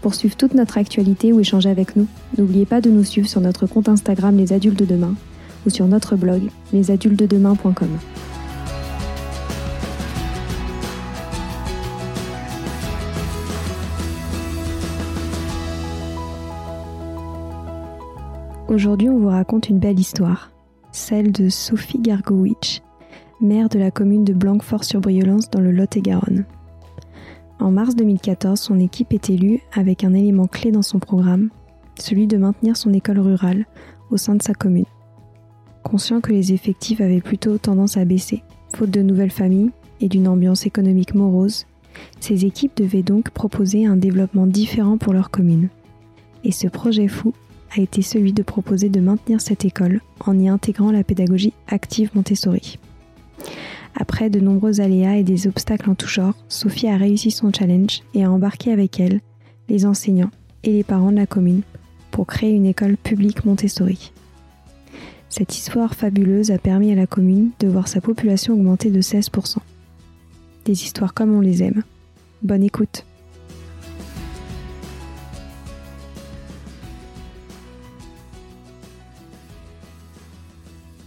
Pour suivre toute notre actualité ou échanger avec nous, n'oubliez pas de nous suivre sur notre compte Instagram Les Adultes de Demain ou sur notre blog lesadultesdedemain.com. Aujourd'hui, on vous raconte une belle histoire, celle de Sophie Gargowicz, maire de la commune de Blanquefort-sur-Briolance dans le Lot-et-Garonne. En mars 2014, son équipe est élue avec un élément clé dans son programme, celui de maintenir son école rurale au sein de sa commune. Conscient que les effectifs avaient plutôt tendance à baisser, faute de nouvelles familles et d'une ambiance économique morose, ces équipes devaient donc proposer un développement différent pour leur commune. Et ce projet fou a été celui de proposer de maintenir cette école en y intégrant la pédagogie active Montessori. Après de nombreux aléas et des obstacles en tout genre, Sophie a réussi son challenge et a embarqué avec elle les enseignants et les parents de la commune pour créer une école publique Montessori. Cette histoire fabuleuse a permis à la commune de voir sa population augmenter de 16%. Des histoires comme on les aime. Bonne écoute.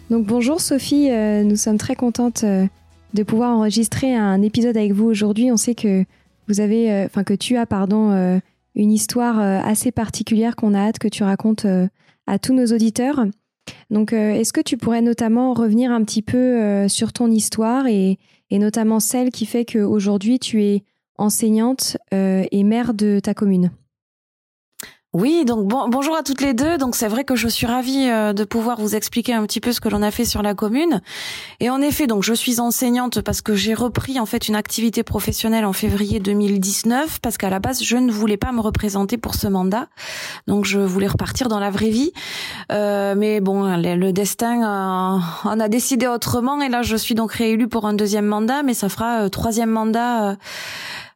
Donc bonjour Sophie, euh, nous sommes très contentes euh, de pouvoir enregistrer un épisode avec vous aujourd'hui. On sait que vous avez, euh, enfin que tu as, pardon, euh, une histoire euh, assez particulière qu'on a hâte que tu racontes à tous nos auditeurs. Donc, est-ce que tu pourrais notamment revenir un petit peu sur ton histoire et, et, notamment celle qui fait qu'aujourd'hui tu es enseignante et maire de ta commune? Oui, donc bon, bonjour à toutes les deux. Donc c'est vrai que je suis ravie euh, de pouvoir vous expliquer un petit peu ce que l'on a fait sur la commune. Et en effet, donc je suis enseignante parce que j'ai repris en fait une activité professionnelle en février 2019 parce qu'à la base je ne voulais pas me représenter pour ce mandat. Donc je voulais repartir dans la vraie vie. Euh, mais bon, le, destin euh, en a décidé autrement et là je suis donc réélue pour un deuxième mandat, mais ça fera euh, troisième mandat euh,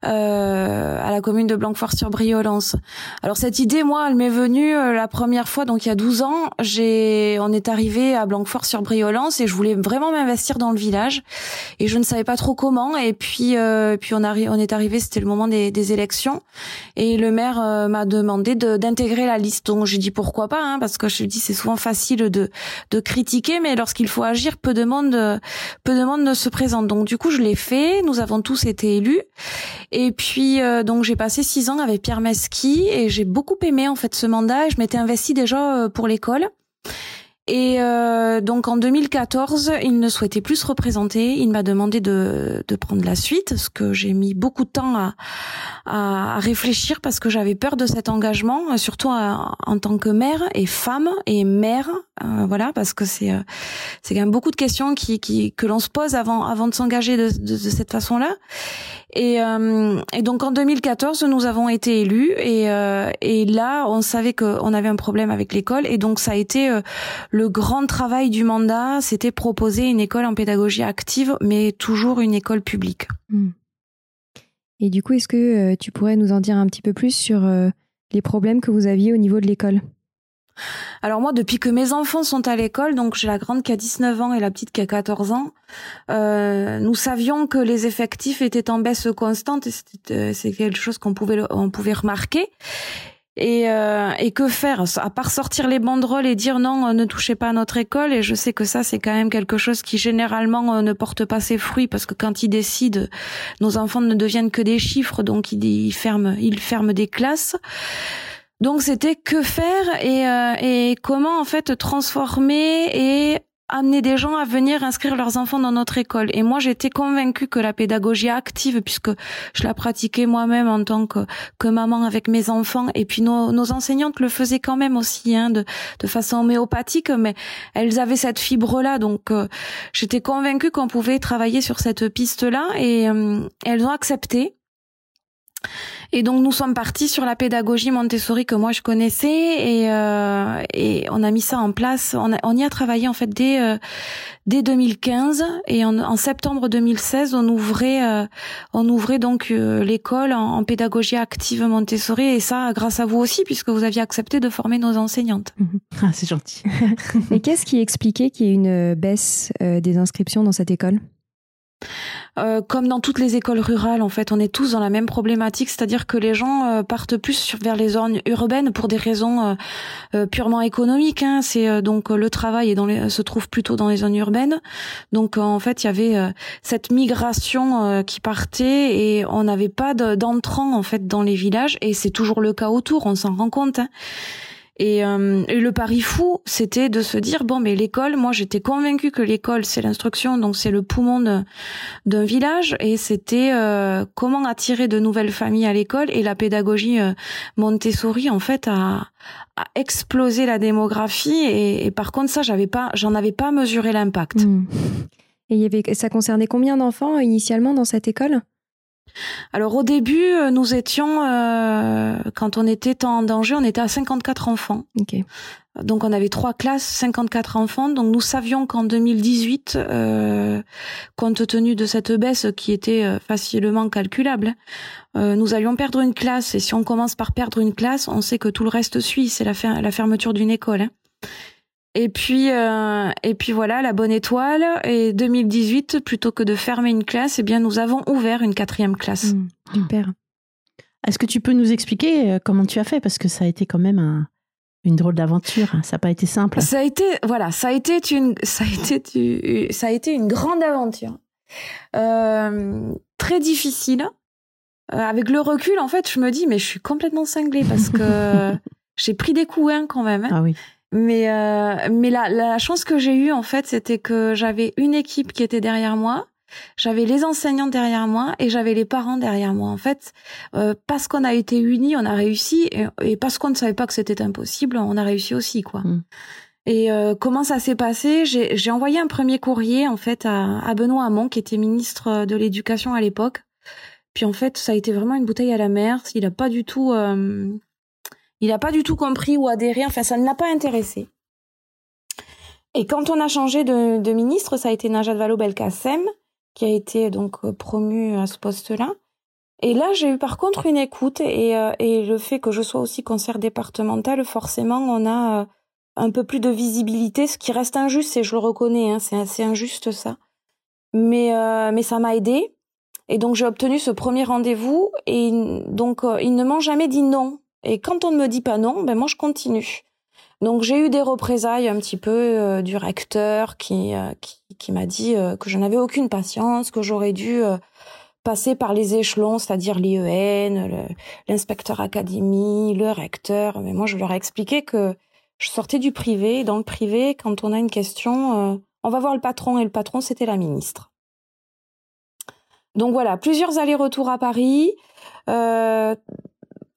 à la commune de Blanquefort-sur-Briolance. Alors cette idée, moi, elle m'est venue euh, la première fois, donc il y a 12 ans. J'ai, on est arrivé à Blanquefort-sur-Briolance et je voulais vraiment m'investir dans le village et je ne savais pas trop comment. Et puis, euh, puis on, arri on est arrivé, c'était le moment des, des, élections et le maire euh, m'a demandé d'intégrer la liste. Donc j'ai dit pourquoi pas, hein, parce que je dis c'est souvent facile de, de critiquer, mais lorsqu'il faut agir, peu de monde, peu de monde ne se présente. Donc du coup, je l'ai fait. Nous avons tous été élus et puis euh, donc j'ai passé six ans avec Pierre Mesqui et j'ai beaucoup aimé en fait ce mandat. Je m'étais investie déjà euh, pour l'école. Et euh, donc en 2014, il ne souhaitait plus se représenter. Il m'a demandé de, de prendre la suite, ce que j'ai mis beaucoup de temps à, à, réfléchir parce que j'avais peur de cet engagement, surtout en tant que mère et femme et mère, euh, voilà, parce que c'est euh, c'est quand même beaucoup de questions qui, qui que l'on se pose avant avant de s'engager de, de, cette façon-là. Et, euh, et donc en 2014, nous avons été élus et, euh, et là, on savait qu'on avait un problème avec l'école et donc ça a été euh, le grand travail du mandat, c'était proposer une école en pédagogie active, mais toujours une école publique. Hmm. Et du coup, est-ce que euh, tu pourrais nous en dire un petit peu plus sur euh, les problèmes que vous aviez au niveau de l'école? Alors moi, depuis que mes enfants sont à l'école, donc j'ai la grande qui a 19 ans et la petite qui a 14 ans, euh, nous savions que les effectifs étaient en baisse constante et c'est quelque chose qu'on pouvait, on pouvait remarquer. Et, euh, et que faire? À part sortir les banderoles et dire non, ne touchez pas à notre école. Et je sais que ça, c'est quand même quelque chose qui généralement euh, ne porte pas ses fruits parce que quand ils décident, nos enfants ne deviennent que des chiffres, donc ils, ils ferment, ils ferment des classes. Donc c'était que faire et, euh, et comment en fait transformer et amener des gens à venir inscrire leurs enfants dans notre école. Et moi, j'étais convaincue que la pédagogie active, puisque je la pratiquais moi-même en tant que, maman avec mes enfants, et puis nos, enseignantes le faisaient quand même aussi, hein, de, de façon homéopathique, mais elles avaient cette fibre-là. Donc, euh, j'étais convaincue qu'on pouvait travailler sur cette piste-là, et euh, elles ont accepté. Et donc nous sommes partis sur la pédagogie Montessori que moi je connaissais et, euh, et on a mis ça en place. On, on y a travaillé en fait dès euh, dès 2015 et en, en, septembre 2016 on ouvrait euh, on ouvrait donc euh, l'école en, en, pédagogie active Montessori et ça grâce à vous aussi puisque vous aviez accepté de former nos enseignantes. Mhm. Ah c'est gentil. et qu'est-ce qui expliquait qu'il y ait une baisse des inscriptions dans cette école? Euh, comme dans toutes les écoles rurales, en fait, on est tous dans la même problématique, c'est-à-dire que les gens euh, partent plus vers les zones urbaines pour des raisons euh, purement économiques. Hein. C'est donc le travail se trouve plutôt dans les zones urbaines. Donc en fait, il y avait cette migration qui partait et on n'avait pas d'entrants en fait dans les villages et c'est toujours le cas autour. On s'en rend compte. Hein. Et, euh, le pari fou, c'était de se dire bon, mais l'école, moi, j'étais convaincue que l'école, c'est l'instruction, donc c'est le poumon d'un village, et c'était euh, comment attirer de nouvelles familles à l'école. Et la pédagogie euh, Montessori, en fait, a, a explosé la démographie. Et, par contre, ça, j'avais pas, j'en avais pas mesuré l'impact. Mmh. Et il y avait, ça concernait combien d'enfants initialement dans cette école? Alors au début, euh, nous étions, euh, quand on était en danger, on était à 54 enfants. Donc on avait trois classes, 54 enfants. Donc nous savions qu'en 2018, euh, compte tenu de cette baisse qui était facilement calculable, nous allions perdre une classe. Et si on commence par perdre une classe, on sait que tout le reste suit. C'est la, la fermeture d'une école. Hein. Et puis, euh, et puis voilà, la bonne étoile. Et 2018, plutôt que de fermer une classe, eh bien, nous avons ouvert une quatrième classe. Mmh, super. Est-ce que tu peux nous expliquer euh, comment tu as fait? Parce que ça a été quand même un, une drôle d'aventure. Hein. Ça n'a pas été simple. Ça a été, voilà, ça a été une, ça a été, ça a été une grande aventure. Euh, très difficile. Euh, avec le recul, en fait, je me dis, mais je suis complètement cinglée parce que j'ai pris des coups hein, quand même. Hein. Ah oui. Mais euh, mais la, la chance que j'ai eue en fait, c'était que j'avais une équipe qui était derrière moi, j'avais les enseignants derrière moi et j'avais les parents derrière moi. En fait, euh, parce qu'on a été unis, on a réussi et, parce qu'on ne savait pas que c'était impossible, on a réussi aussi quoi. Mm. Et euh, comment ça s'est passé? J'ai envoyé un premier courrier en fait à, à Benoît Hamon qui était ministre de l'Éducation à l'époque. Puis en fait, ça a été vraiment une bouteille à la mer. Il a pas du tout euh, il n'a pas du tout compris ou adhéré, enfin ça ne l'a pas intéressé. Et quand on a changé de, ministre, ça a été Najat Vallaud-Belkacem qui a été donc euh, promu à ce poste-là. Et là, j'ai eu par contre une écoute et, euh, le fait que je sois aussi conseillère départementale, forcément, on a euh, un peu plus de visibilité, ce qui reste injuste, et je le reconnais, hein, c'est assez injuste ça. Mais, mais ça m'a aidé. Et donc j'ai obtenu ce premier rendez-vous et donc il ne m'ont jamais dit non. Et quand on ne me dit pas non, ben moi je continue. Donc j'ai eu des représailles un petit peu euh, du recteur qui, euh, qui, qui m'a dit euh, que je n'avais aucune patience, que j'aurais dû passer par les échelons, c'est-à-dire l'IEN, l'inspecteur académie, le recteur. Mais moi je leur ai expliqué que je sortais du privé. Dans le privé, quand on a une question, on va voir le patron et le patron c'était la ministre. Donc voilà, plusieurs allers-retours à Paris.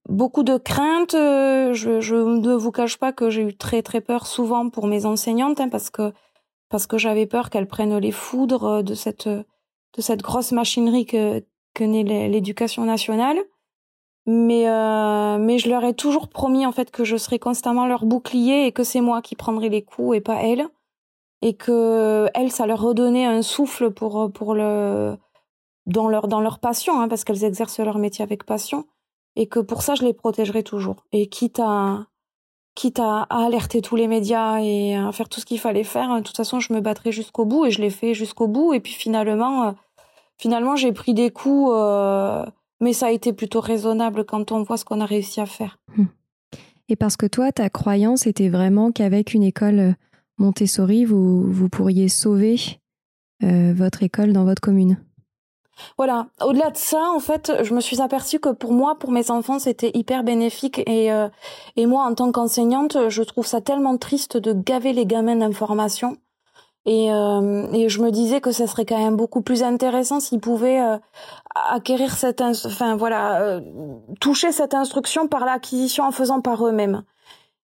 Beaucoup de craintes. Euh, je, je, ne vous cache pas que j'ai eu très très peur souvent pour mes enseignantes hein, parce que parce que j'avais peur qu'elles prennent les foudres de cette de cette grosse machinerie que que n'est l'éducation nationale. Mais euh, mais je leur ai toujours promis en fait que je serais constamment leur bouclier et que c'est moi qui prendrais les coups et pas elles et que elles ça leur redonnait un souffle pour pour le dans leur dans leur passion hein, parce qu'elles exercent leur métier avec passion et que pour ça je les protégerai toujours. Et quitte à quitte à, alerter tous les médias et à faire tout ce qu'il fallait faire, de toute façon je me battrai jusqu'au bout et je l'ai fait jusqu'au bout. Et puis finalement, euh, finalement j'ai pris des coups, euh, mais ça a été plutôt raisonnable quand on voit ce qu'on a réussi à faire. Hmm. Et parce que toi, ta croyance était vraiment qu'avec une école euh, Montessori, vous, vous pourriez sauver votre école dans votre commune? Voilà. Au-delà de ça, en fait, je me suis aperçue que pour moi, pour mes enfants, c'était hyper bénéfique. Et, euh, et moi, en tant qu'enseignante, je trouve ça tellement triste de gaver les gamins d'informations. Et, euh, et je me disais que ça serait quand même beaucoup plus intéressant s'ils pouvaient euh, acquérir cette, enfin voilà, euh, toucher cette instruction par l'acquisition en faisant par eux-mêmes.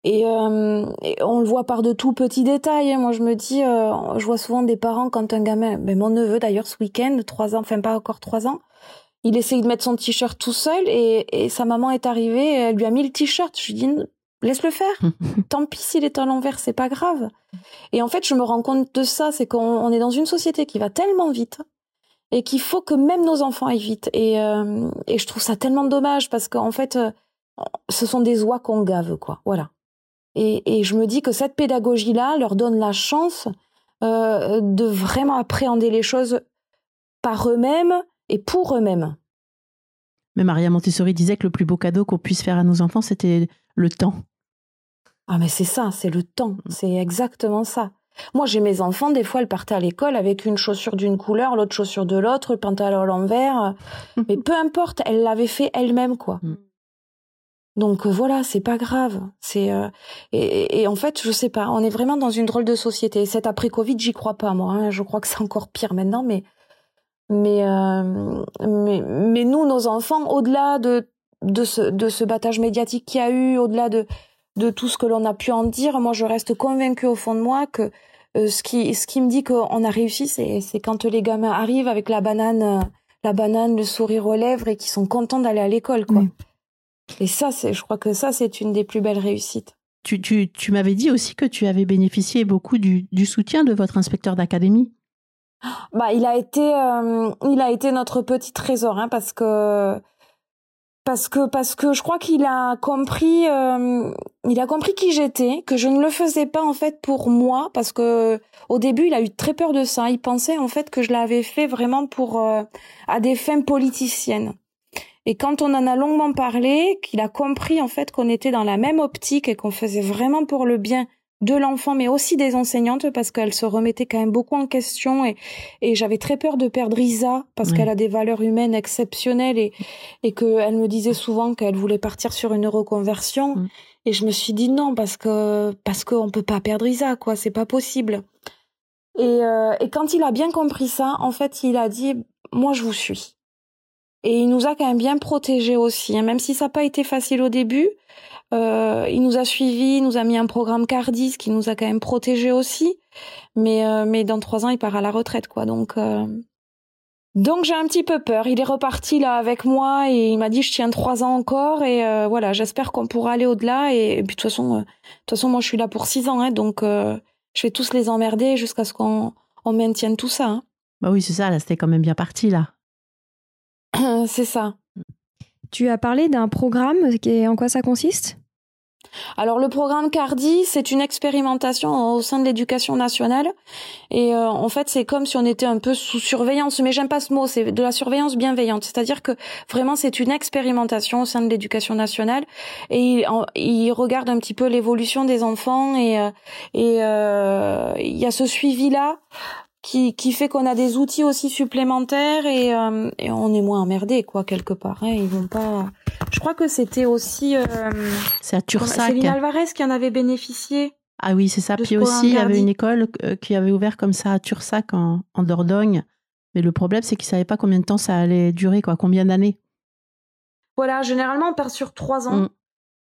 Et, on le voit par de tout petits détails. Hein. Moi, je me dis, je vois souvent des parents quand un gamin, ben mon neveu d'ailleurs ce week-end, trois ans, enfin pas encore trois ans, il essaye de mettre son t-shirt tout seul et, et sa maman est arrivée, elle lui a mis le t-shirt. Je lui dis, laisse-le faire. Tant pis s'il est à l'envers, c'est pas grave. Et en fait, je me rends compte de ça, c'est qu'on est dans une société qui va tellement vite et qu'il faut que même nos enfants aillent vite. Et, euh, et je trouve ça tellement dommage parce qu'en fait, euh, ce sont des oies qu'on gave, quoi. Voilà. Et, et je me dis que cette pédagogie-là leur donne la chance euh, de vraiment appréhender les choses par eux-mêmes et pour eux-mêmes. Mais Maria Montessori disait que le plus beau cadeau qu'on puisse faire à nos enfants, c'était le temps. Ah mais c'est ça, c'est le temps, mm. c'est exactement ça. Moi j'ai mes enfants, des fois elles partaient à l'école avec une chaussure d'une couleur, l'autre chaussure de l'autre, le pantalon à l'envers, mais peu importe, elle l'avait fait elle-même quoi. Donc euh, voilà, c'est pas grave. C'est euh, et, en fait, je sais pas, on est vraiment dans une drôle de société. Cet après Covid, j'y crois pas moi. Hein. Je crois que c'est encore pire maintenant, mais mais euh, mais mais nous, nos enfants, au-delà de de ce de ce battage médiatique qu'il y a eu, au-delà de de tout ce que l'on a pu en dire, moi je reste convaincue au fond de moi que ce qui ce qui me dit qu'on a réussi, c'est c'est quand les gamins arrivent avec la banane la banane, le sourire aux lèvres et qui sont contents d'aller à l'école quoi. Et ça c'est je crois que ça c'est une des plus belles réussites. Tu, tu, tu m'avais dit aussi que tu avais bénéficié beaucoup du, du soutien de votre inspecteur d'académie. Bah, il a été, euh, il a été notre petit trésor, hein, parce que parce que parce que je crois qu'il a compris euh, il a compris qui j'étais que je ne le faisais pas en fait pour moi parce que au début il a eu très peur de ça il pensait en fait que je l'avais fait vraiment pour euh, à des fins politiciennes et quand on en a longuement parlé qu'il a compris en fait qu'on était dans la même optique et qu'on faisait vraiment pour le bien de l'enfant, mais aussi des enseignantes, parce qu'elles se remettaient quand même beaucoup en question. Et, et j'avais très peur de perdre Isa, parce qu'elle a des valeurs humaines exceptionnelles et, et qu'elle me disait souvent qu'elle voulait partir sur une reconversion. Mm. Et je me suis dit non, parce que parce qu'on peut pas perdre Isa, quoi, c'est pas possible. Et, euh, et quand il a bien compris ça, en fait, il a dit, moi, je vous suis. Et il nous a quand même bien protégés aussi, hein. même si ça n'a pas été facile au début. Euh, il nous a suivis, il nous a mis un programme Cardis qui nous a quand même protégés aussi. Mais euh, mais dans trois ans, il part à la retraite, quoi. Donc euh, donc j'ai un petit peu peur. Il est reparti là avec moi et il m'a dit je tiens trois ans encore et euh, voilà, j'espère qu'on pourra aller au-delà. Et, puis de toute façon, de toute façon, moi je suis là pour six ans, hein, donc je vais tous les emmerder jusqu'à ce qu'on on maintienne tout ça. Hein. Bah oui, c'est ça. Là, c'était quand même bien parti là. c'est ça. Tu as parlé d'un programme. Et en quoi ça consiste? Alors le programme Cardi, c'est une expérimentation au sein de l'éducation nationale et euh, en fait c'est comme si on était un peu sous surveillance, mais j'aime pas ce mot, c'est de la surveillance bienveillante, c'est-à-dire que vraiment c'est une expérimentation au sein de l'éducation nationale et il, regarde un petit peu l'évolution des enfants et euh, et euh, il y a ce suivi là qui, qui fait qu'on a des outils aussi supplémentaires et, euh, et on est moins emmerdé quoi quelque part. Hein. Ils vont pas. Je crois que c'était aussi. Euh, c'est à Tursac. Céline Alvarez qui en avait bénéficié. Ah oui, c'est ça. Puis aussi, il y avait une école euh, qui avait ouvert comme ça à Tursac en, en Dordogne. Mais le problème, c'est qu'ils savaient pas combien de temps ça allait durer, quoi, combien d'années. Voilà, généralement on part sur trois ans, mm.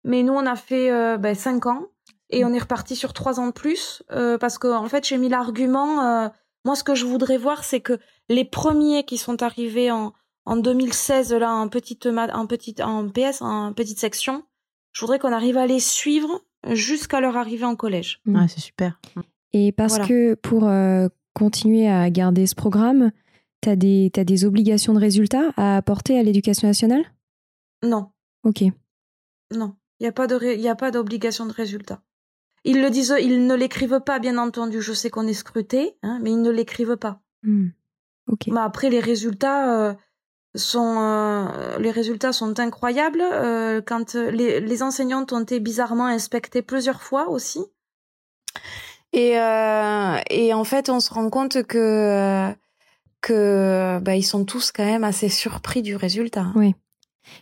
mais nous on a fait euh, ben, cinq ans et mm. on est reparti sur trois ans de plus parce que en fait j'ai mis l'argument moi, ce que je voudrais voir, c'est que les premiers qui sont arrivés en, en 2016, là, en petite, en petite, en PS, en petite section, je voudrais qu'on arrive à les suivre jusqu'à leur arrivée en collège. Ah, c'est super. Et parce que pour euh, continuer à garder ce programme, tu as des, as des obligations de résultats à apporter à l'éducation nationale? Non. Ok. Non, il n'y a pas d'obligation de résultats. Ils le disent, ils ne l'écrivent pas, bien entendu. Je sais qu'on est scruté, hein, mais ils ne l'écrivent pas. Mais après, les résultats euh, sont, euh, les résultats sont incroyables. Euh, quand les, les enseignantes ont été bizarrement inspectées plusieurs fois aussi. Et, et en fait, on se rend compte que que bah, ils sont tous quand même assez surpris du résultat. Oui.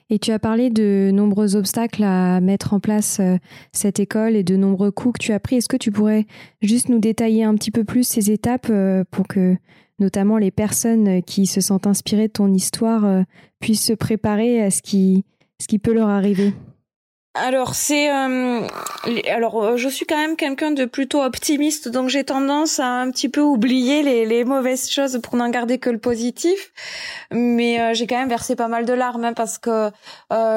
Et tu as parlé de nombreux obstacles à mettre en place euh, cette école et de nombreux coups que tu as pris. Est-ce que tu pourrais juste nous détailler un petit peu plus ces étapes euh, pour que notamment les personnes qui se sentent inspirées de ton histoire euh, puissent se préparer à ce qui, ce qui peut leur arriver? Alors c'est euh, alors euh, je suis quand même quelqu'un de plutôt optimiste donc j'ai tendance à un petit peu oublier les, les mauvaises choses pour n'en garder que le positif. Mais euh, j'ai quand même versé pas mal de larmes hein, parce que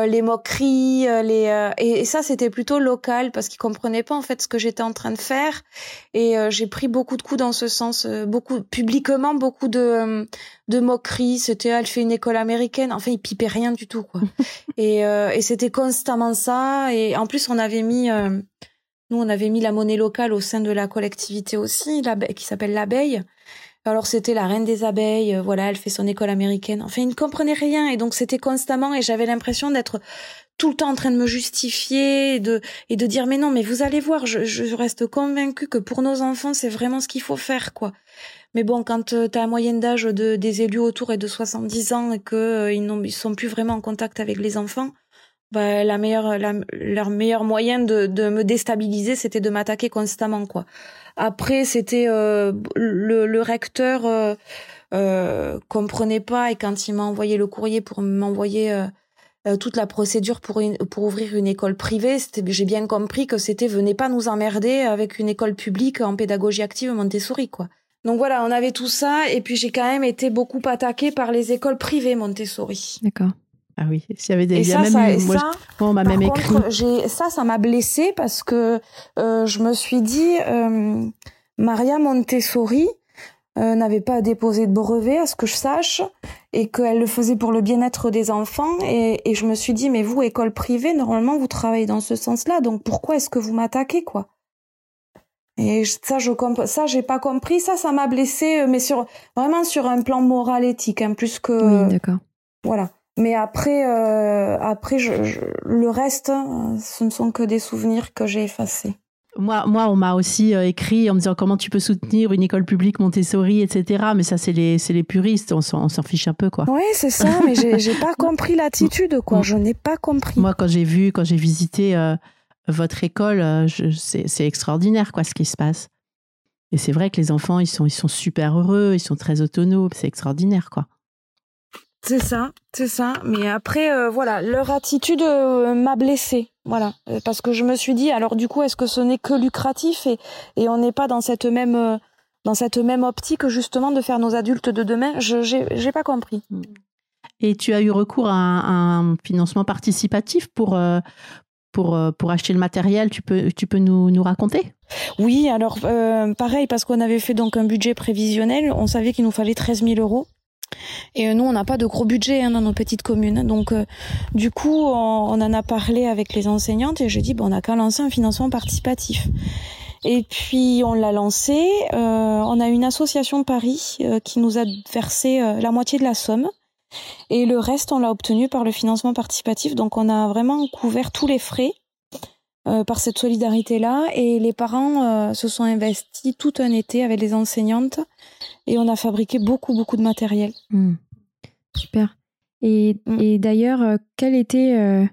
les moqueries les et, ça c'était plutôt local parce qu'ils comprenaient pas en fait ce que j'étais en train de faire. Et j'ai pris beaucoup de coups dans ce sens beaucoup publiquement beaucoup de de moqueries. C'était elle fait une école américaine. Enfin ils pipaient rien du tout quoi. Et et c'était constamment ça et en plus, on avait mis, euh, nous, on avait mis la monnaie locale au sein de la collectivité aussi, qui s'appelle l'abeille. Alors c'était la reine des abeilles, euh, voilà, elle fait son école américaine. Enfin, ils ne comprenaient rien et donc c'était constamment et j'avais l'impression d'être tout le temps en train de me justifier et de dire mais non mais vous allez voir, je, reste convaincue que pour nos enfants c'est vraiment ce qu'il faut faire quoi. Mais bon, quand euh, tu as la moyenne d'âge de, des élus autour est de 70 ans et que ils, ils sont plus vraiment en contact avec les enfants, bah, la meilleure, leur meilleur moyen de, de me déstabiliser, c'était de m'attaquer constamment, quoi. Après, c'était euh, le, le, recteur euh, euh, comprenait pas et quand il m'a envoyé le courrier pour m'envoyer euh, euh, toute la procédure pour une, pour ouvrir une école privée, j'ai bien compris que c'était venez pas nous emmerder avec une école publique en pédagogie active Montessori, quoi. Donc voilà, on avait tout ça et puis j'ai quand même été beaucoup attaquée par les écoles privées Montessori. D'accord. Ah oui, s'il y avait des. Et ça, ça, moi, ça, on m'a même écrit. Ça, ça m'a blessée parce que euh, je me suis dit, euh, Maria Montessori euh, n'avait pas déposé de brevet, à ce que je sache, et qu'elle le faisait pour le bien-être des enfants. Et, et je me suis dit, mais vous, école privée, normalement, vous travaillez dans ce sens-là, donc pourquoi est-ce que vous m'attaquez, quoi? Et ça, je ça, j'ai pas compris. Ça, ça m'a blessée, mais sur vraiment sur un plan moral éthique, hein, plus que. Oui, d'accord. Voilà. Mais après, euh, après je, le reste, ce ne sont que des souvenirs que j'ai effacés. Moi, moi, on m'a aussi euh, écrit en me disant comment tu peux soutenir une école publique Montessori, etc. Mais ça, c'est les, les puristes, on s'en fiche un peu, quoi. Oui, c'est ça, mais j'ai pas compris l'attitude, quoi. Je n'ai pas compris. Moi, quand j'ai vu, quand j'ai visité euh, votre école, c'est extraordinaire, quoi, ce qui se passe. Et c'est vrai que les enfants, ils sont, ils sont super heureux, ils sont très autonomes, c'est extraordinaire, quoi. C'est ça, c'est ça. Mais après, euh, voilà, leur attitude euh, m'a blessée. Voilà, euh, parce que je me suis dit, alors du coup, est-ce que ce n'est que lucratif et, et on n'est pas dans cette même dans cette même optique justement de faire nos adultes de demain? Je j'ai pas compris. Mm. Et tu as eu recours à un, financement participatif pour pour, pour acheter le matériel, tu peux, tu peux nous, nous raconter? Oui, alors pareil, parce qu'on avait fait donc un budget prévisionnel, on savait qu'il nous fallait 13 000 euros. Et euh, nous, on n'a pas de gros budget hein, dans nos petites communes. Donc, euh, du coup, on, en a parlé avec les enseignantes et j'ai dit, bon, on n'a qu'à lancer un financement participatif. Et puis, on l'a lancé. Euh, on a une association Paris qui nous a versé la moitié de la somme. Et le reste, on l'a obtenu par le financement participatif. Donc, on a vraiment couvert tous les frais. Par cette solidarité-là et les parents se sont investis tout un été avec les enseignantes et on a fabriqué beaucoup, beaucoup de matériel. Hmm. Super. Et, hmm. d'ailleurs, euh, quelles étaient euh,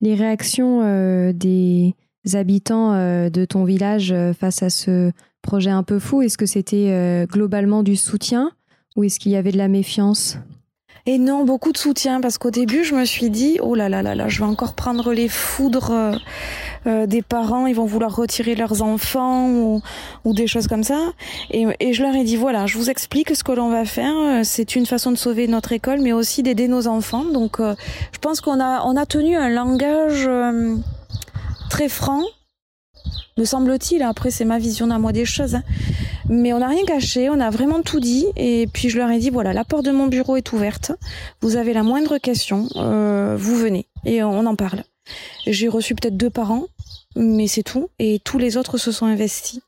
les réactions euh, des habitants de ton village face à ce projet un peu fou? Est-ce que c'était globalement du soutien ou est-ce qu'il y avait de la méfiance? Et non, beaucoup de soutien parce qu'au début, je me suis dit, oh là là là là, je vais encore prendre les foudres euh, euh, des parents, ils vont vouloir retirer leurs enfants ou, ou des choses comme ça. Et, et, je leur ai dit, voilà, je vous explique ce que l'on va faire. Euh, c'est une façon de sauver notre école, mais aussi d'aider nos enfants. Donc, je pense qu'on a, on a tenu un langage très franc, me semble-t-il. Après, c'est ma vision à moi des choses. Hein. Mais on n'a rien caché, on a vraiment tout dit. Et puis je leur ai dit, voilà, la porte de mon bureau est ouverte. Vous avez la moindre question, euh, vous venez et on en parle. J'ai reçu peut-être deux parents, mais c'est tout. Et tous les autres se sont investis.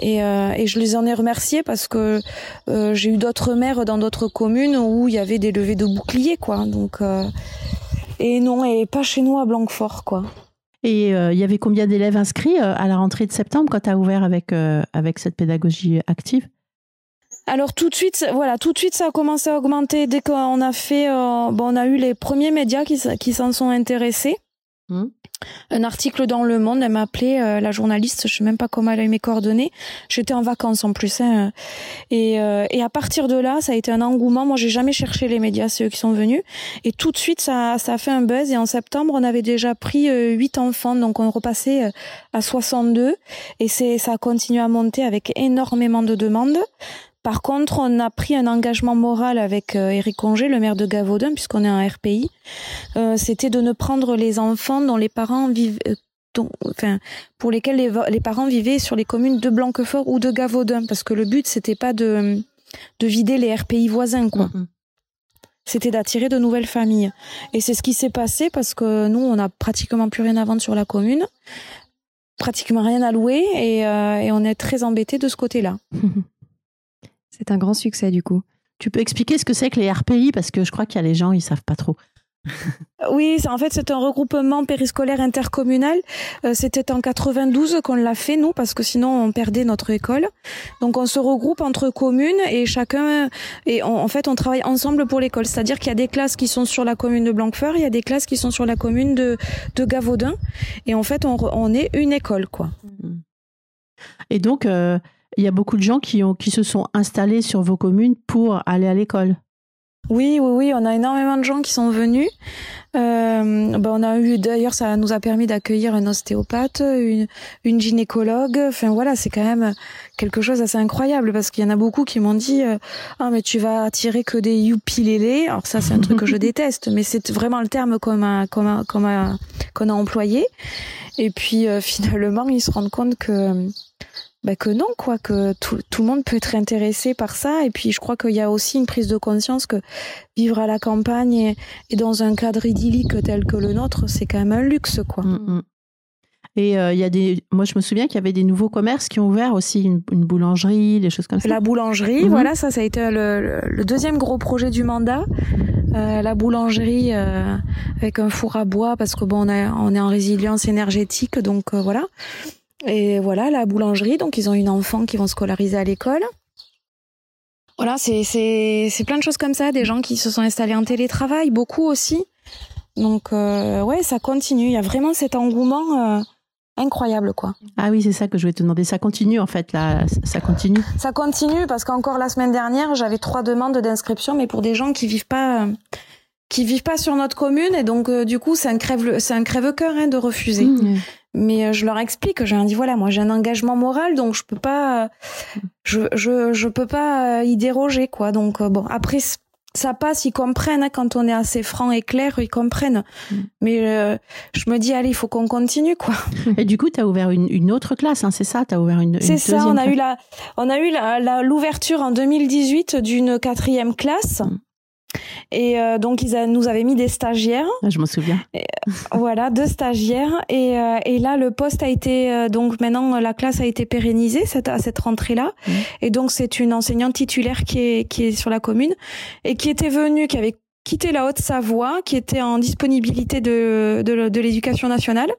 Et, euh, et, je les en ai remerciés parce que euh, j'ai eu d'autres mères dans d'autres communes où il y avait des levées de boucliers, quoi. Donc, euh, et non, et pas chez nous à Blanquefort, quoi. Et il y avait combien d'élèves inscrits à la rentrée de septembre quand tu as ouvert avec, avec cette pédagogie active? Alors tout de suite, voilà, tout de suite ça a commencé à augmenter dès qu'on a fait, bon, on a eu les premiers médias qui, qui s'en sont intéressés. Mmh. Un article dans Le Monde, elle m'a appelé, euh, la journaliste, je sais même pas comment elle a eu mes coordonnées. J'étais en vacances en plus, hein. et, euh, et à partir de là, ça a été un engouement. Moi, j'ai jamais cherché les médias, c'est eux qui sont venus, et tout de suite, ça, ça a fait un buzz. Et en septembre, on avait déjà pris huit enfants, donc on repassait à 62, et c'est, ça a continué à monter avec énormément de demandes. Par contre, on a pris un engagement moral avec euh, Éric Congé, le maire de Gavaudin, puisqu'on est un RPI. Euh, c'était de ne prendre les enfants dont les parents vivent, euh, enfin, pour lesquels les, parents vivaient sur les communes de Blanquefort ou de Gavaudin, parce que le but c'était pas de de vider les RPI voisins, quoi. Mm-hmm. C'était d'attirer de nouvelles familles. Et c'est ce qui s'est passé parce que nous, on n'a pratiquement plus rien à vendre sur la commune, pratiquement rien à louer, et, et on est très embêtés de ce côté-là. C'est un grand succès du coup. Tu peux expliquer ce que c'est que les RPI parce que je crois qu'il y a les gens ils savent pas trop. oui, en fait, c'est un regroupement périscolaire intercommunal. Euh, c'était en 92 qu'on l'a fait, nous, parce que sinon on perdait notre école. Donc on se regroupe entre communes et chacun, et en fait, on travaille ensemble pour l'école. C'est-à-dire qu'il y a des classes qui sont sur la commune de Blanquefort, il y a des classes qui sont sur la commune de, de Gavaudin. Et en fait, on, est une école, quoi. Et donc, euh, il y a beaucoup de gens qui, ont, qui se sont installés sur vos communes pour aller à l'école. Oui, oui, oui, on a énormément de gens qui sont venus. Euh, ben on a eu d'ailleurs, ça nous a permis d'accueillir un ostéopathe, une, une, gynécologue. Enfin voilà, c'est quand même quelque chose d'assez incroyable parce qu'il y en a beaucoup qui m'ont dit euh, ah mais tu vas attirer que des youpilélés. Alors ça c'est un truc que je déteste, mais c'est vraiment le terme qu'on a qu'on qu'on a, qu'on a employé. Et puis euh, finalement ils se rendent compte que bah que non quoi que tout, tout, le monde peut être intéressé par ça. Et puis je crois qu'il y a aussi une prise de conscience que vivre à la campagne et, dans un cadre idyllique tel que le nôtre c'est quand même un luxe quoi. Mm, mm. et euh, il y a des moi je me souviens qu'il y avait des nouveaux commerces qui ont ouvert aussi une, boulangerie des choses comme ça. La boulangerie mhm. voilà ça ça a été le, le, deuxième gros projet du mandat. Euh, la boulangerie euh, avec un four à bois parce que bon on, a, on est en résilience énergétique donc voilà et voilà, la boulangerie, donc ils ont une enfant qui vont scolariser à l'école. Voilà, c'est, c'est, c'est plein de choses comme ça, des gens qui se sont installés en télétravail, beaucoup aussi. Donc euh, ouais, ça continue. Il y a vraiment cet engouement euh, incroyable, quoi. Ah oui, c'est ça que je voulais te demander. Ça continue en fait, là, ça continue. Ça continue parce qu'encore la semaine dernière, j'avais trois demandes d'inscription, mais pour des gens qui vivent pas, euh, qui vivent pas sur notre commune, et donc du coup, c'est un crève, c'est un crève-cœur hein, de refuser. Mmh mais euh, je leur explique j'ai dit voilà moi j'ai un engagement moral donc je peux pas je je je peux pas euh, y déroger quoi. Donc euh, bon après ça passe ils comprennent hein, quand on est assez franc et clair ils comprennent. Mm. mais je me dis allez il faut qu'on continue quoi. Et du coup tu as ouvert une, une autre classe hein, c'est ça? Tu as ouvert une, c'est ça on a eu la on a eu la l'ouverture en 2018 d'une quatrième classe. Mm. Et euh, donc ils nous avaient mis des stagiaires. Ah, je m'en souviens. Euh, voilà, deux stagiaires. Et, euh, et là, le poste a été donc maintenant la classe a été pérennisée cette, à cette rentrée-là. Mmh. Et donc c'est une enseignante titulaire qui est qui est sur la commune et qui était venue, qui avait quitté la Haute-Savoie, qui était en disponibilité de de, de l'éducation nationale,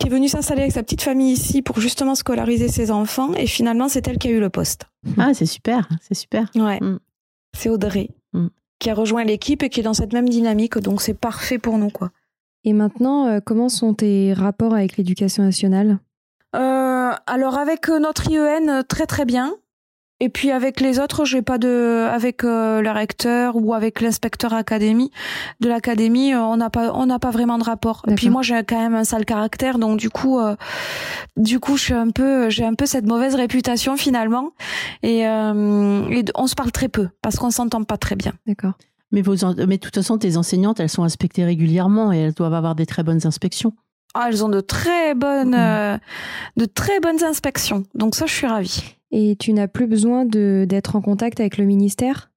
qui est venue s'installer avec sa petite famille ici pour justement scolariser ses enfants. Et finalement, c'est elle qui a eu le poste. Ah, c'est super, c'est super. Ouais. Mmh. C'est Audrey. Qui a rejoint l'équipe et qui est dans cette même dynamique. Donc c'est parfait pour nous, quoi. Et maintenant, euh, comment sont tes rapports avec l'éducation nationale? Euh, Alors avec euh, notre IEN, très très bien. Et puis avec les autres, j'ai pas de, avec euh, le recteur ou avec l'inspecteur académie de l'académie, euh, on n'a pas, on n'a pas vraiment de rapport. Et puis moi, j'ai quand même un sale caractère, donc du coup, euh, du coup, je suis un peu, j'ai un peu cette mauvaise réputation finalement, et, et on se parle très peu parce qu'on s'entend pas très bien. D'accord. Mais vos, mais de toute façon, tes enseignantes, elles sont inspectées régulièrement et elles doivent avoir des très bonnes inspections. Ah, elles ont de très bonnes, mmh. de très bonnes inspections. Donc ça, je suis ravie et tu n'as plus besoin d'être en contact avec le ministère?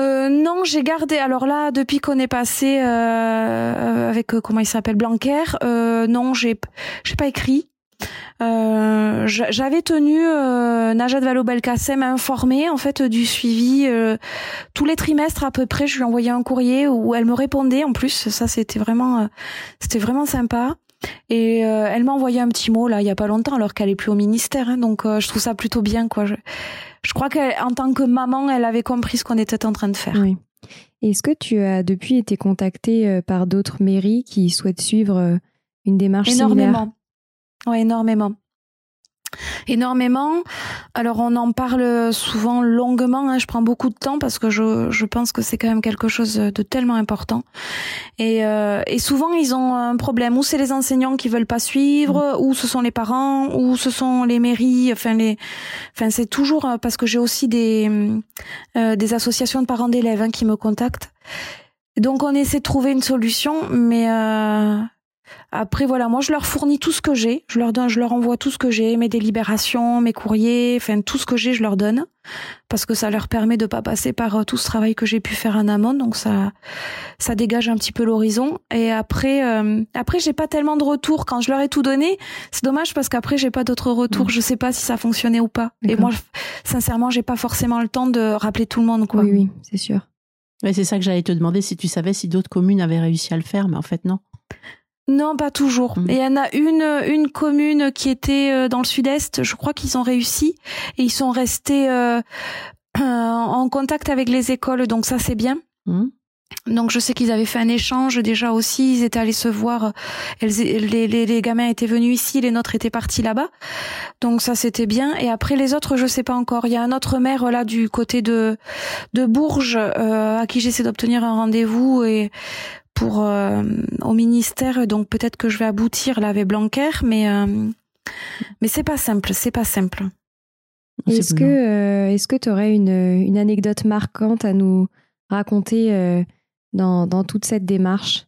Euh, non, j'ai gardé. Alors là, depuis qu'on est passé euh, avec euh, comment il s'appelle Blanquer, non, j'ai j'ai pas écrit. J'avais tenu Najat Vallaud-Belkacem informée en fait du suivi tous les trimestres à peu près. Je lui envoyais un courrier où elle me répondait. En plus, ça c'était vraiment c'était vraiment sympa. Et elle m'a envoyé un petit mot là il y a pas longtemps alors qu'elle est plus au ministère. Hein, donc je trouve ça plutôt bien quoi. Je, je crois qu'en tant que maman, elle avait compris ce qu'on était en train de faire. Oui. Est-ce que tu as depuis été contactée par d'autres mairies qui souhaitent suivre une démarche énormément. similaire Oui, énormément énormément. Alors on en parle souvent longuement, hein. je prends beaucoup de temps parce que je, je pense que c'est quand même quelque chose de tellement important. Et, euh, et souvent ils ont un problème, ou c'est les enseignants qui veulent pas suivre, mmh. ou ce sont les parents, ou ce sont les mairies, enfin les, enfin c'est toujours euh, parce que j'ai aussi des euh, des associations de parents d'élèves hein, qui me contactent. Donc on essaie de trouver une solution, mais euh, après voilà, moi je leur fournis tout ce que j'ai, je leur donne, je leur envoie tout ce que j'ai, mes délibérations, mes courriers, enfin tout ce que j'ai, je leur donne parce que ça leur permet de pas passer par euh, tout ce travail que j'ai pu faire en amont, donc ça ça dégage un petit peu l'horizon. Et après euh, après j'ai pas tellement de retours quand je leur ai tout donné. C'est dommage parce qu'après j'ai pas d'autres retours, je sais pas si ça fonctionnait ou pas. Et moi sincèrement j'ai pas forcément le temps de rappeler tout le monde quoi. Oui oui c'est sûr. Ouais, c'est ça que j'allais te demander si tu savais si d'autres communes avaient réussi à le faire, mais en fait non. Non, pas toujours. Mm. Il y en a une, une commune qui était euh, dans le sud-est. Je crois qu'ils ont réussi et ils sont restés euh, en contact avec les écoles. Donc ça, c'est bien. Mm. Donc je sais qu'ils avaient fait un échange déjà aussi, ils étaient allés se voir, les, les, les, gamins étaient venus ici, les nôtres étaient partis là-bas. Donc ça c'était bien. Et après les autres, je sais pas encore. Il y a un autre maire là du côté de de Bourges euh, à qui j'essaie d'obtenir un rendez-vous et pour euh, au ministère, donc peut-être que je vais aboutir là avec Blanquer, mais euh, mais c'est pas simple, c'est pas simple. Est-ce que euh, est-ce que tu aurais une, une anecdote marquante à nous raconter dans, dans toute cette démarche?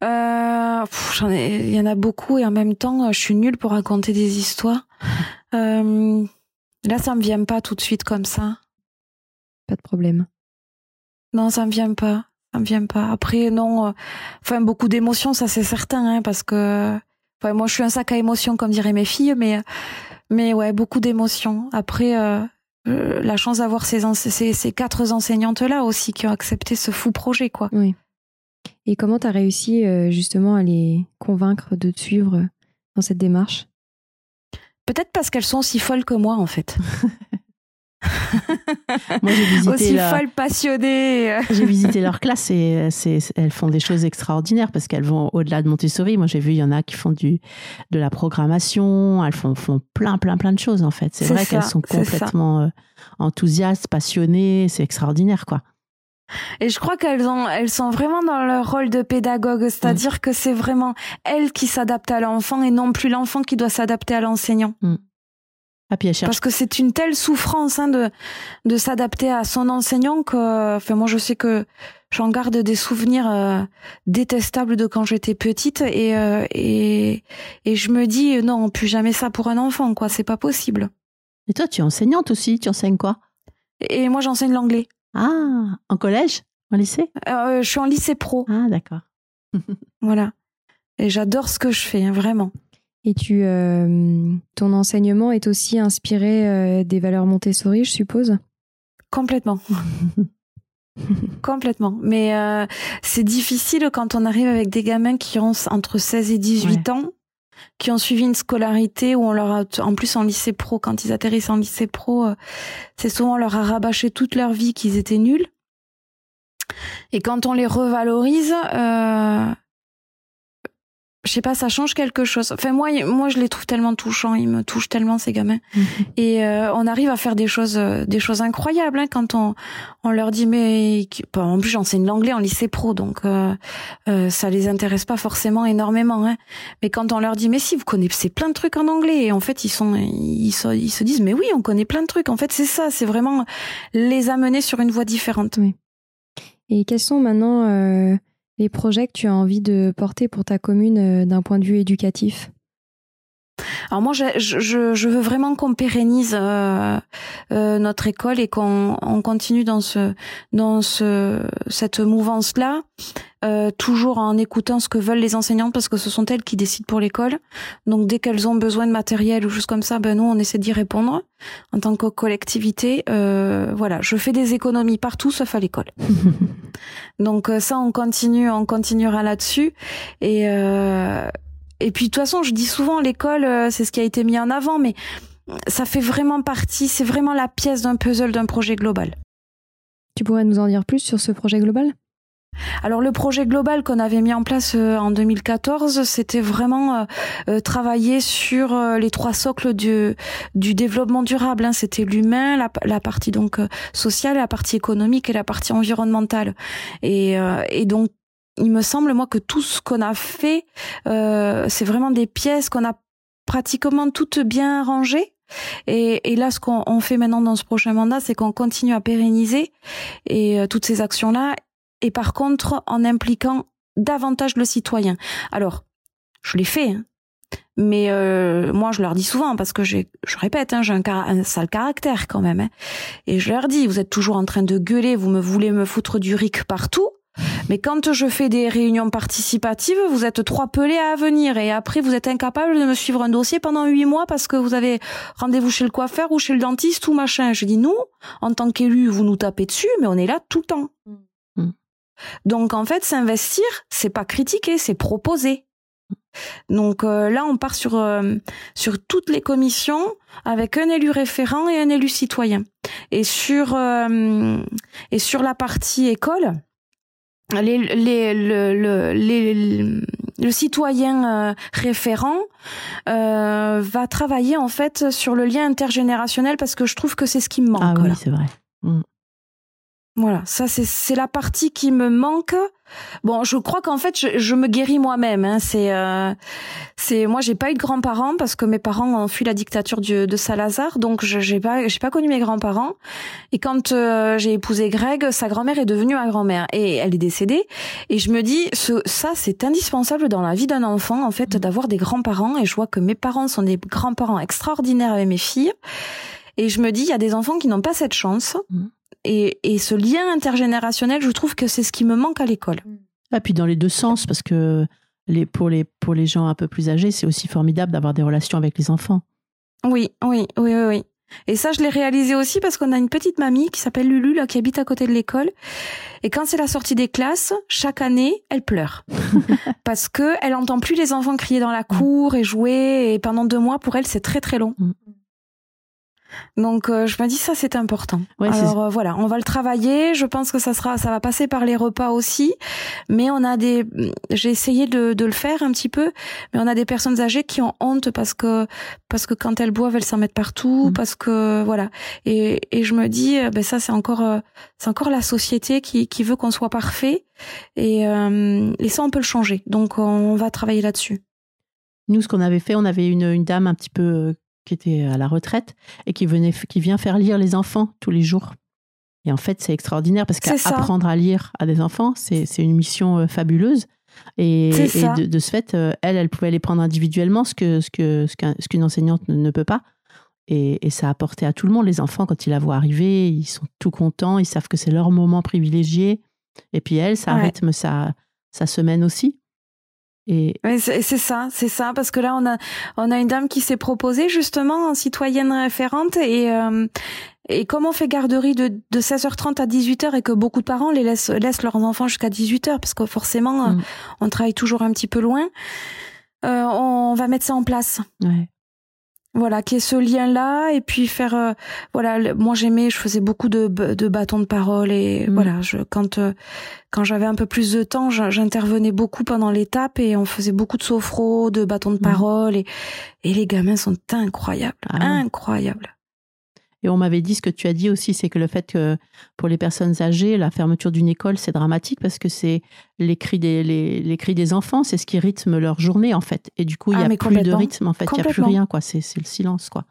J'en ai, il y en a beaucoup et en même temps, je suis nulle pour raconter des histoires. là, ça me vient pas tout de suite comme ça. Pas de problème. Non, ça me vient pas vient pas. Après, non, euh, enfin beaucoup d'émotions, ça c'est certain, hein, parce que, enfin, moi je suis un sac à émotions comme diraient mes filles, mais, mais ouais, beaucoup d'émotions. Après, euh, euh, la chance d'avoir ces, ces, ces, quatre enseignantes là aussi qui ont accepté ce fou projet, quoi. Oui. Et comment tu as réussi justement à les convaincre de te suivre dans cette démarche? Peut-être parce qu'elles sont aussi folles que moi, en fait. Moi, j'ai visité aussi folle passionnée. j'ai visité leur classe et c'est, elles font des choses extraordinaires parce qu'elles vont au-delà de Montessori. Moi, j'ai vu, il y en a qui font du, de la programmation. Elles font, font plein, plein, plein de choses, en fait. C'est, vrai qu'elles sont complètement euh, enthousiastes, passionnées. C'est extraordinaire, quoi. Et je crois qu'elles ont, elles sont vraiment dans leur rôle de pédagogue, c'est-à-dire mm. que c'est vraiment elles qui s'adaptent à l'enfant et non plus l'enfant qui doit s'adapter à l'enseignant. Mm. Ah, Parce que c'est une telle souffrance hein, de de s'adapter à son enseignant que, enfin moi je sais que j'en garde des souvenirs euh, détestables de quand j'étais petite et euh, et et je me dis non plus jamais ça pour un enfant quoi c'est pas possible. Et toi tu es enseignante aussi tu enseignes quoi? Et moi j'enseigne l'anglais. Ah en collège? En lycée? Euh, Je suis en lycée pro. Ah d'accord. voilà et j'adore ce que je fais hein, vraiment. Et tu, euh, ton enseignement est aussi inspiré euh, des valeurs Montessori, je suppose? Complètement. Complètement. Mais euh, c'est difficile quand on arrive avec des gamins qui ont entre 16 et 18 ans, qui ont suivi une scolarité où on leur a, en plus en lycée pro, quand ils atterrissent en lycée pro, c'est souvent on leur a rabâché toute leur vie qu'ils étaient nuls. Et quand on les revalorise, je sais pas, ça change quelque chose. Enfin moi, moi je les trouve tellement touchants, ils me touchent tellement ces gamins. Mhm. Et euh, on arrive à faire des choses, euh, des choses incroyables hein, quand on, on leur dit mais, en plus j'enseigne l'anglais en lycée pro, donc euh, euh, ça les intéresse pas forcément énormément. Hein. Mais quand on leur dit mais si vous connaissez plein de trucs en anglais, et en fait ils sont, ils se, ils se disent mais oui on connaît plein de trucs. En fait c'est ça, c'est vraiment les amener sur une voie différente. Oui. Et quels sont maintenant les projets que tu as envie de porter pour ta commune euh, d'un point de vue éducatif? Alors moi, je, je, je veux vraiment qu'on pérennise euh, euh, notre école et qu'on on continue dans ce dans ce cette mouvance là. euh, toujours en écoutant ce que veulent les enseignantes parce que ce sont elles qui décident pour l'école. Donc dès qu'elles ont besoin de matériel ou choses comme ça, ben nous on essaie d'y répondre en tant que collectivité. Euh, voilà, je fais des économies partout sauf à l'école. Donc euh, ça on continue, on continuera là-dessus et euh, et puis de toute façon je dis souvent l'école euh, c'est ce qui a été mis en avant, mais ça fait vraiment partie, c'est vraiment la pièce d'un puzzle d'un projet global. Tu pourrais nous en dire plus sur ce projet global? Alors le projet global qu'on avait mis en place euh, en 2014, c'était vraiment euh, travailler sur les trois socles du, du développement durable. Hein. C'était l'humain, la, partie donc sociale, la partie économique et la partie environnementale. Et, et donc il me semble moi que tout ce qu'on a fait, c'est vraiment des pièces qu'on a pratiquement toutes bien rangées. Et, et, là, ce qu'on fait maintenant dans ce prochain mandat, c'est qu'on continue à pérenniser et toutes ces actions-là et par contre en impliquant davantage le citoyen. Alors, je l'ai fait, hein. mais euh, moi je leur dis souvent parce que je répète, hein, j'ai un, un, sale caractère quand même, hein. et je leur dis, vous êtes toujours en train de gueuler, vous me voulez me foutre du ric partout. Mais quand je fais des réunions participatives, vous êtes trois pelés à venir et après vous êtes incapable de me suivre un dossier pendant huit mois parce que vous avez rendez-vous chez le coiffeur ou chez le dentiste ou machin. Je dis nous, en tant qu'élus, vous nous tapez dessus, mais on est là tout le temps. Mm. Donc en fait, s'investir, c'est pas critiquer, c'est proposer. Donc euh, là, on part sur euh, sur toutes les commissions avec un élu référent et un élu citoyen. Et sur euh, et sur la partie école, les, les, le, les, le citoyen référent va travailler en fait sur le lien intergénérationnel parce que je trouve que c'est ce qui me manque. Ah oui, c'est vrai. Mm. Voilà, ça c'est la partie qui me manque. Bon, je crois qu'en fait je, je, me guéris moi-même. Hein. C'est euh, c'est moi j'ai pas eu de grands-parents parce que mes parents ont fui la dictature de, de Salazar, donc je j'ai pas j'ai pas connu mes grands-parents. Et quand euh, j'ai épousé Greg, sa grand-mère est devenue ma grand-mère et elle est décédée. Et je me dis ce, ça c'est indispensable dans la vie d'un enfant en fait d'avoir des grands-parents. Et je vois que mes parents sont des grands-parents extraordinaires avec mes filles. Et je me dis, il y a des enfants qui n'ont pas cette chance. Mmh et, ce lien intergénérationnel, je trouve que c'est ce qui me manque à l'école. Et ah, puis dans les deux sens, parce que les, pour, les, pour les gens un peu plus âgés, c'est aussi formidable d'avoir des relations avec les enfants. Oui, oui, oui, oui. oui. Et ça, je l'ai réalisé aussi parce qu'on a une petite mamie qui s'appelle Lulu, là, qui habite à côté de l'école. Et quand c'est la sortie des classes, chaque année, elle pleure. parce que elle entend plus les enfants crier dans la cour et jouer. Et pendant deux mois, pour elle, c'est très, très long. Mm. Donc euh, je me dis ça c'est important. Alors euh, voilà, on va le travailler. Je pense que ça sera, ça va passer par les repas aussi. Mais on a des, j'ai essayé de, de le faire un petit peu, mais on a des personnes âgées qui ont honte parce que parce que quand elles boivent elles s'en mettent partout, mmh. parce que voilà. Et, et je me dis euh, ben ça c'est encore c'est encore la société qui qui veut qu'on soit parfait et et ça on peut le changer. Donc on va travailler là-dessus. Nous, ce qu'on avait fait, on avait une, une dame un petit peu qui était à la retraite et qui, venait, qui vient faire lire les enfants tous les jours. Et en fait, c'est extraordinaire parce qu'apprendre à lire à des enfants, c'est une mission euh, fabuleuse. Et, de, ce fait, euh, elle, elle pouvait les prendre individuellement, ce que ce que ce qu'une enseignante ne, peut pas. Et, ça a apporté à tout le monde. Les enfants, quand ils la voient arriver, ils sont tout contents, ils savent que c'est leur moment privilégié. Et puis elle, ça rythme sa, sa semaine aussi. Et c'est ça, c'est ça, parce que là on a on a une dame qui s'est proposée justement en citoyenne référente et euh, et comme on fait garderie de, de 16h30 à 18h et que beaucoup de parents les laissent laissent leurs enfants jusqu'à 18h parce que forcément mm. on travaille toujours un petit peu loin, euh, on va mettre ça en place. Ouais voilà qui est ce lien là et puis faire euh, voilà moi j'aimais je faisais beaucoup de, de bâtons de parole et mm. voilà je quand euh, quand j'avais un peu plus de temps j'intervenais beaucoup pendant l'étape et on faisait beaucoup de sophro de bâtons de mm. parole et et les gamins sont incroyables ah incroyables et on m'avait dit ce que tu as dit aussi, c'est que le fait que pour les personnes âgées, la fermeture d'une école, c'est dramatique parce que c'est les cris des, les, cris des enfants, c'est ce qui rythme leur journée en fait. Et du coup, il n'y a ah, plus de rythme en fait, il n'y a plus rien quoi. C'est le silence quoi.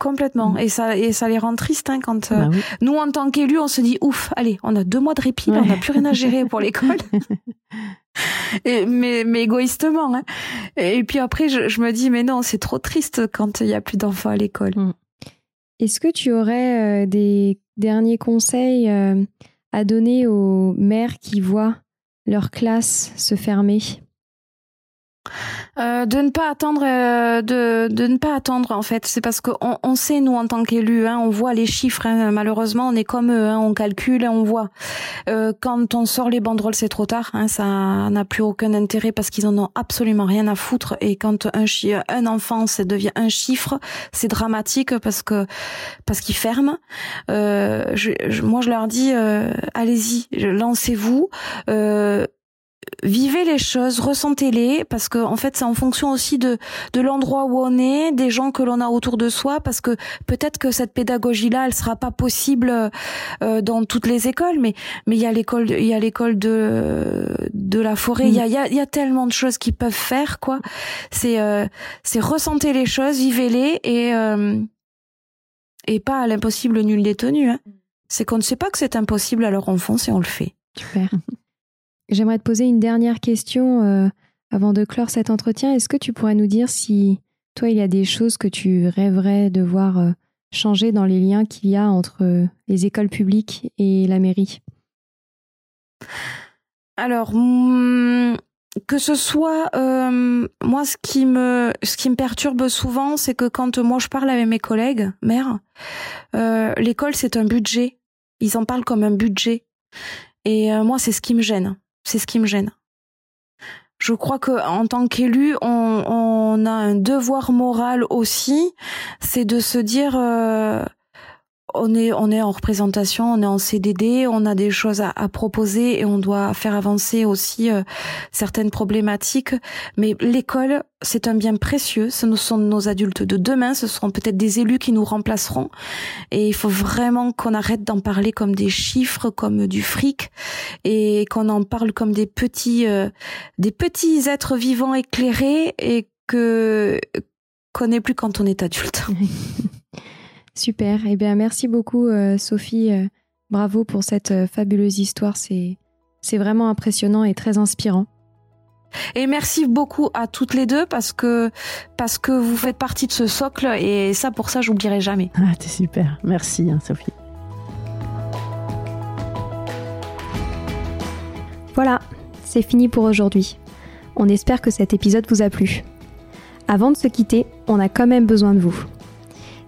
Complètement. Mm. Et ça, et ça les rend tristes hein, quand euh, bah nous, en tant qu'élus, on se dit ouf, allez, on a deux mois de répit, on n'a plus rien à gérer pour l'école. mais, mais égoïstement. Hein. Et puis après, je, me dis mais non, c'est trop triste quand il n'y a plus d'enfants à l'école. Mm. Est-ce que tu aurais euh, des derniers conseils euh, à donner aux mères qui voient leur classe se fermer? Euh, de ne pas attendre, euh, de, de ne pas attendre en fait. C'est parce qu'on on sait nous en tant qu'élus, hein, on voit les chiffres. Hein, malheureusement, on est comme eux, hein, on calcule, on voit. Euh, quand on sort les banderoles, c'est trop tard. Hein, ça n'a plus aucun intérêt parce qu'ils en ont absolument rien à foutre. Et quand un un enfant, ça devient un chiffre, c'est dramatique parce que parce qu'ils ferment. Je, moi, je leur dis, allez-y, lancez-vous vivez les choses, ressentez-les, parce que en fait c'est en fonction aussi de de l'endroit où on est, des gens que l'on a autour de soi, parce que peut-être que cette pédagogie-là, elle sera pas possible euh, dans toutes les écoles, mais mais il y a l'école, il y a l'école de de la forêt, il y a y y a tellement de choses qui peuvent faire quoi. C'est euh, c'est ressentez les choses, vivez-les et euh, et pas à l'impossible nul détenu. Hein. C'est qu'on ne sait pas que c'est impossible, alors on fonce et on le fait. Super. J'aimerais te poser une dernière question euh, avant de clore cet entretien. Est-ce que tu pourrais nous dire si toi, il y a des choses que tu rêverais de voir euh, changer dans les liens qu'il y a entre euh, les écoles publiques et la mairie? Alors, hmm, que ce soit moi, ce qui me ce qui me perturbe souvent, c'est que quand moi je parle avec mes collègues maires, l'école c'est un budget. Ils en parlent comme un budget. Et moi, c'est ce qui me gêne. C'est ce qui me gêne. Je crois que en tant qu'élu, on, a un devoir moral aussi, c'est de se dire euh, on est on est en représentation, on est en CDD, on a des choses à, proposer et on doit faire avancer aussi euh, certaines problématiques. Mais l'école, c'est un bien précieux. Ce sont nos adultes de demain. Ce seront peut-être des élus qui nous remplaceront. Et il faut vraiment qu'on arrête d'en parler comme des chiffres, comme du fric, et qu'on en parle comme des petits euh, des petits êtres vivants éclairés et que qu'on n'est plus quand on est adulte. Super. Eh bien, merci beaucoup, euh, Sophie. Euh, bravo pour cette euh, fabuleuse histoire. C'est, c'est vraiment impressionnant et très inspirant. Et merci beaucoup à toutes les deux parce que parce que vous faites partie de ce socle et ça pour ça j'oublierai jamais. Ah t'es super, merci hein, Sophie. Voilà, c'est fini pour aujourd'hui. On espère que cet épisode vous a plu. Avant de se quitter, on a quand même besoin de vous.